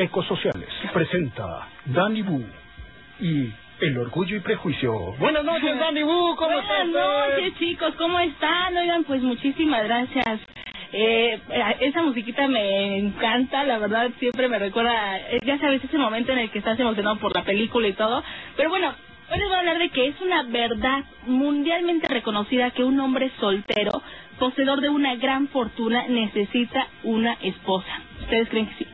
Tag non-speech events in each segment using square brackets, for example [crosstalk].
Ecosociales presenta Danny Boo y El Orgullo y Prejuicio. Buenas noches, Danny Boo, ¿cómo Buenas estás? noches, chicos, ¿cómo están? Oigan, pues muchísimas gracias. Eh, esa musiquita me encanta, la verdad siempre me recuerda, eh, ya sabes, ese momento en el que estás emocionado por la película y todo. Pero bueno, hoy les voy a hablar de que es una verdad mundialmente reconocida que un hombre soltero, poseedor de una gran fortuna, necesita una esposa. ¿Ustedes creen que sí?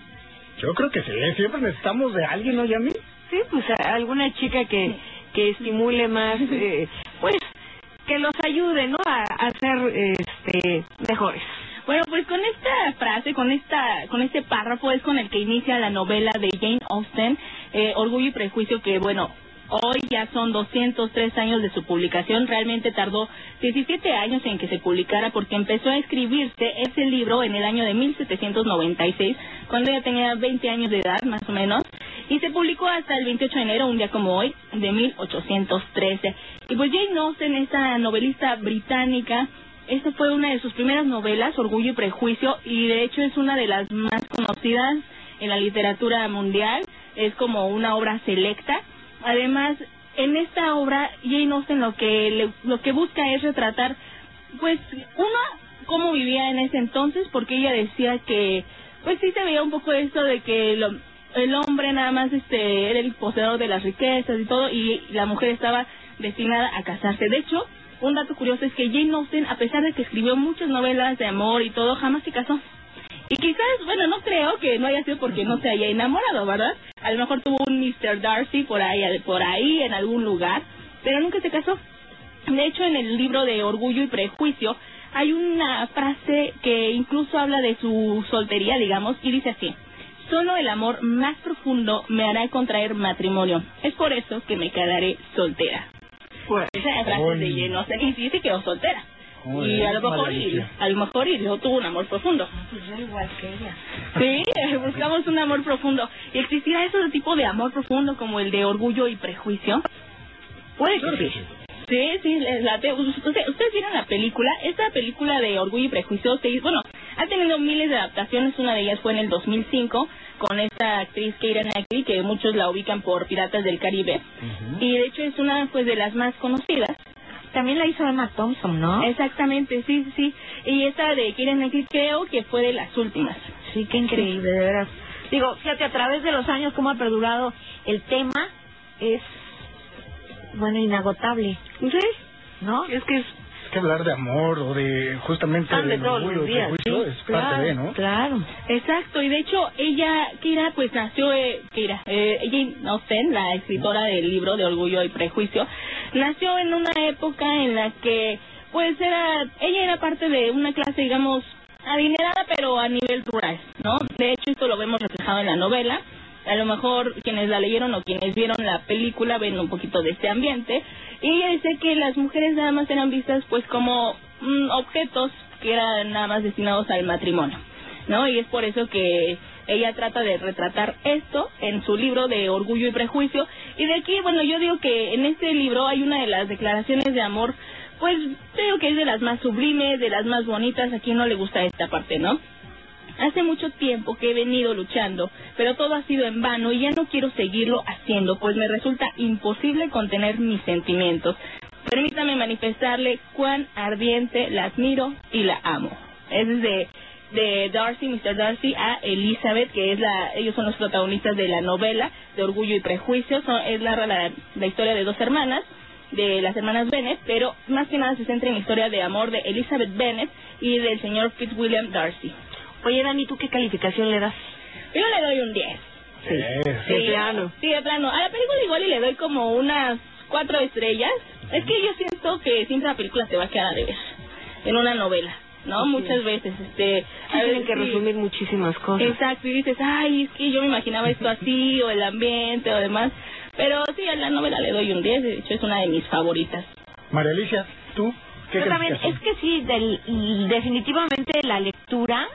Yo creo que sí, siempre necesitamos de alguien, ¿no, Yami? Sí, pues a- alguna chica que, que estimule más, eh, pues que los ayude, ¿no? A, a ser este, mejores. Bueno, pues con esta frase, con esta, con este párrafo es con el que inicia la novela de Jane Austen, eh, Orgullo y Prejuicio, que bueno, hoy ya son 203 años de su publicación. Realmente tardó 17 años en que se publicara porque empezó a escribirse ese libro en el año de 1796, cuando ella tenía 20 años de edad, más o menos, y se publicó hasta el 28 de enero, un día como hoy, de 1813. Y pues Jane Austen, esta novelista británica, esta fue una de sus primeras novelas, Orgullo y Prejuicio, y de hecho es una de las más conocidas en la literatura mundial. Es como una obra selecta. Además, en esta obra, Jane Austen lo que le- lo que busca es retratar, pues, uno, cómo vivía en ese entonces, porque ella decía que, pues sí se veía un poco esto de que lo- el hombre nada más este era el poseedor de las riquezas y todo, y la mujer estaba destinada a casarse. De hecho, un dato curioso es que Jane Austen, a pesar de que escribió muchas novelas de amor y todo, jamás se casó. Y quizás, bueno, no creo que no haya sido porque no se haya enamorado, ¿verdad? A lo mejor tuvo un Mr. Darcy por ahí, por ahí en algún lugar, pero nunca se casó. De hecho, en el libro de Orgullo y Prejuicio hay una frase que incluso habla de su soltería, digamos, y dice así. Solo el amor más profundo me hará contraer matrimonio. Es por eso que me quedaré soltera. Pues, Esa frase de Jane Austen. Y sí se quedó soltera. Y a lo mejor y, maravilla. a lo mejor tuvo un amor profundo. igual que ella. Sí, [laughs] buscamos un amor profundo. ¿Y existirá ese tipo de amor profundo como el de orgullo y prejuicio? Puede que sí. sí. Les late. Usted- ustedes vieron la película. Esta película de Orgullo y Prejuicio se hizo- bueno, ha tenido miles de adaptaciones. Una de ellas fue en el 2005 con esta actriz Keira Knightley, que muchos la ubican por Piratas del Caribe. Y de hecho es una pues de las más conocidas. También la hizo Emma Thompson, ¿no? Exactamente, sí, sí, sí. Y esta de Keira Knightley creo que fue de las últimas. Sí, qué increíble, de veras. Digo, fíjate, a través de los años cómo ha perdurado el tema es, bueno, inagotable, ¿Sí? ¿no? Es que es que hablar de amor o de justamente de orgullo días, prejuicio sí, es parte de, ¿no? Claro. Exacto, y de hecho ella, Kira, pues nació, eh, Kira, eh, Jane Austen, la escritora del libro de Orgullo y Prejuicio, nació en una época en la que, pues era, ella era parte de una clase, digamos, adinerada, pero a nivel rural, ¿no? De hecho, esto lo vemos reflejado en la novela. A lo mejor quienes la leyeron o quienes vieron la película ven un poquito de este ambiente. Y ella dice que las mujeres nada más eran vistas pues como mm, objetos que eran nada más destinados al matrimonio. ¿no? Y es por eso que ella trata de retratar esto en su libro de Orgullo y Prejuicio. Y de aquí, bueno, yo digo que en este libro hay una de las declaraciones de amor, pues creo que es de las más sublimes, de las más bonitas. A quien no le gusta esta parte, ¿no? Hace mucho tiempo que he venido luchando, pero todo ha sido en vano y ya no quiero seguirlo haciendo, pues me resulta imposible contener mis sentimientos. Permítame manifestarle cuán ardiente la admiro y la amo. Es de, de Darcy, Mr. Darcy, a Elizabeth, que es la, ellos son los protagonistas de la novela de Orgullo y Prejuicio. Son, es la, la, historia de dos hermanas, de las hermanas Bennet, pero más que nada se centra en la historia de amor de Elizabeth Bennet y del señor Fitzwilliam Darcy. Oye, Dani, ¿tú qué calificación le das? Yo le doy un 10. Sí. De plano. Sí, de plano. A la película igual y le doy como unas cuatro estrellas. Es que yo siento que siempre la película se va a quedar a deber en una novela, ¿no? Muchas veces, este... a Tienen que sí. resumir muchísimas cosas. Exacto, y dices, ay, es que yo me imaginaba esto así, o el ambiente, o demás. Pero sí, a la novela le doy un 10, de hecho es una de mis favoritas. María Alicia, ¿tú qué Yo crees también, es que sí, del, definitivamente la lectura,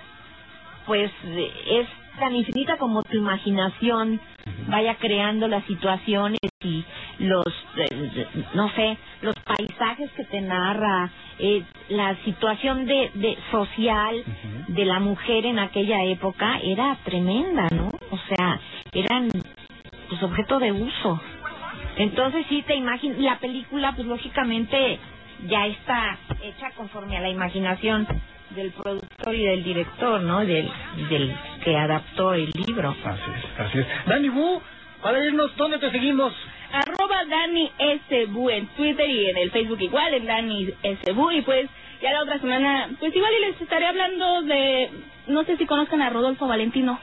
pues es tan infinita como tu imaginación vaya creando las situaciones y los, eh, no sé, los paisajes que te narra, eh, la situación de, de social de la mujer en aquella época era tremenda, ¿no? O sea, eran pues objeto de uso. Entonces sí te imaginas, la película pues lógicamente ya está hecha conforme a la imaginación del productor y del director, ¿no? Del, del que adaptó el libro. Así es, así es. Dani Wu, para irnos, ¿dónde te seguimos? Arroba Dani SBU en Twitter y en el Facebook igual, en Dani SBU. Y pues ya la otra semana, pues igual y les estaré hablando de, no sé si conozcan a Rodolfo Valentino.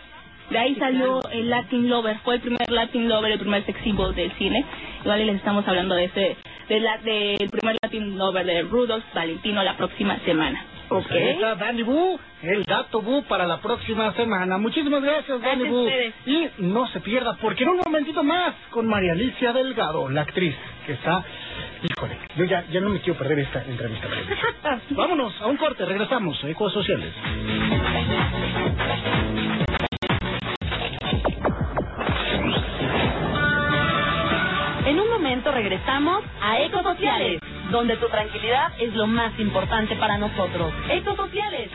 De ahí salió el Latin Lover, fue el primer Latin Lover, el primer sex symbol del cine. Igual y les estamos hablando de ese, de la, del primer Latin Lover de Rudolf Valentino la próxima semana. Pues ahí está Dani Wu, el dato Wu para la próxima semana. Muchísimas gracias, Dani Gracias a Wu. ustedes. Y no se pierda, porque en un momentito más con María Alicia Delgado, la actriz que está... Híjole, yo ya, ya no me quiero perder esta entrevista. [laughs] Vámonos a un corte, regresamos, Ecos Sociales. En un momento regresamos a Ecosociales, donde tu tranquilidad es lo más importante para nosotros. Ecosociales.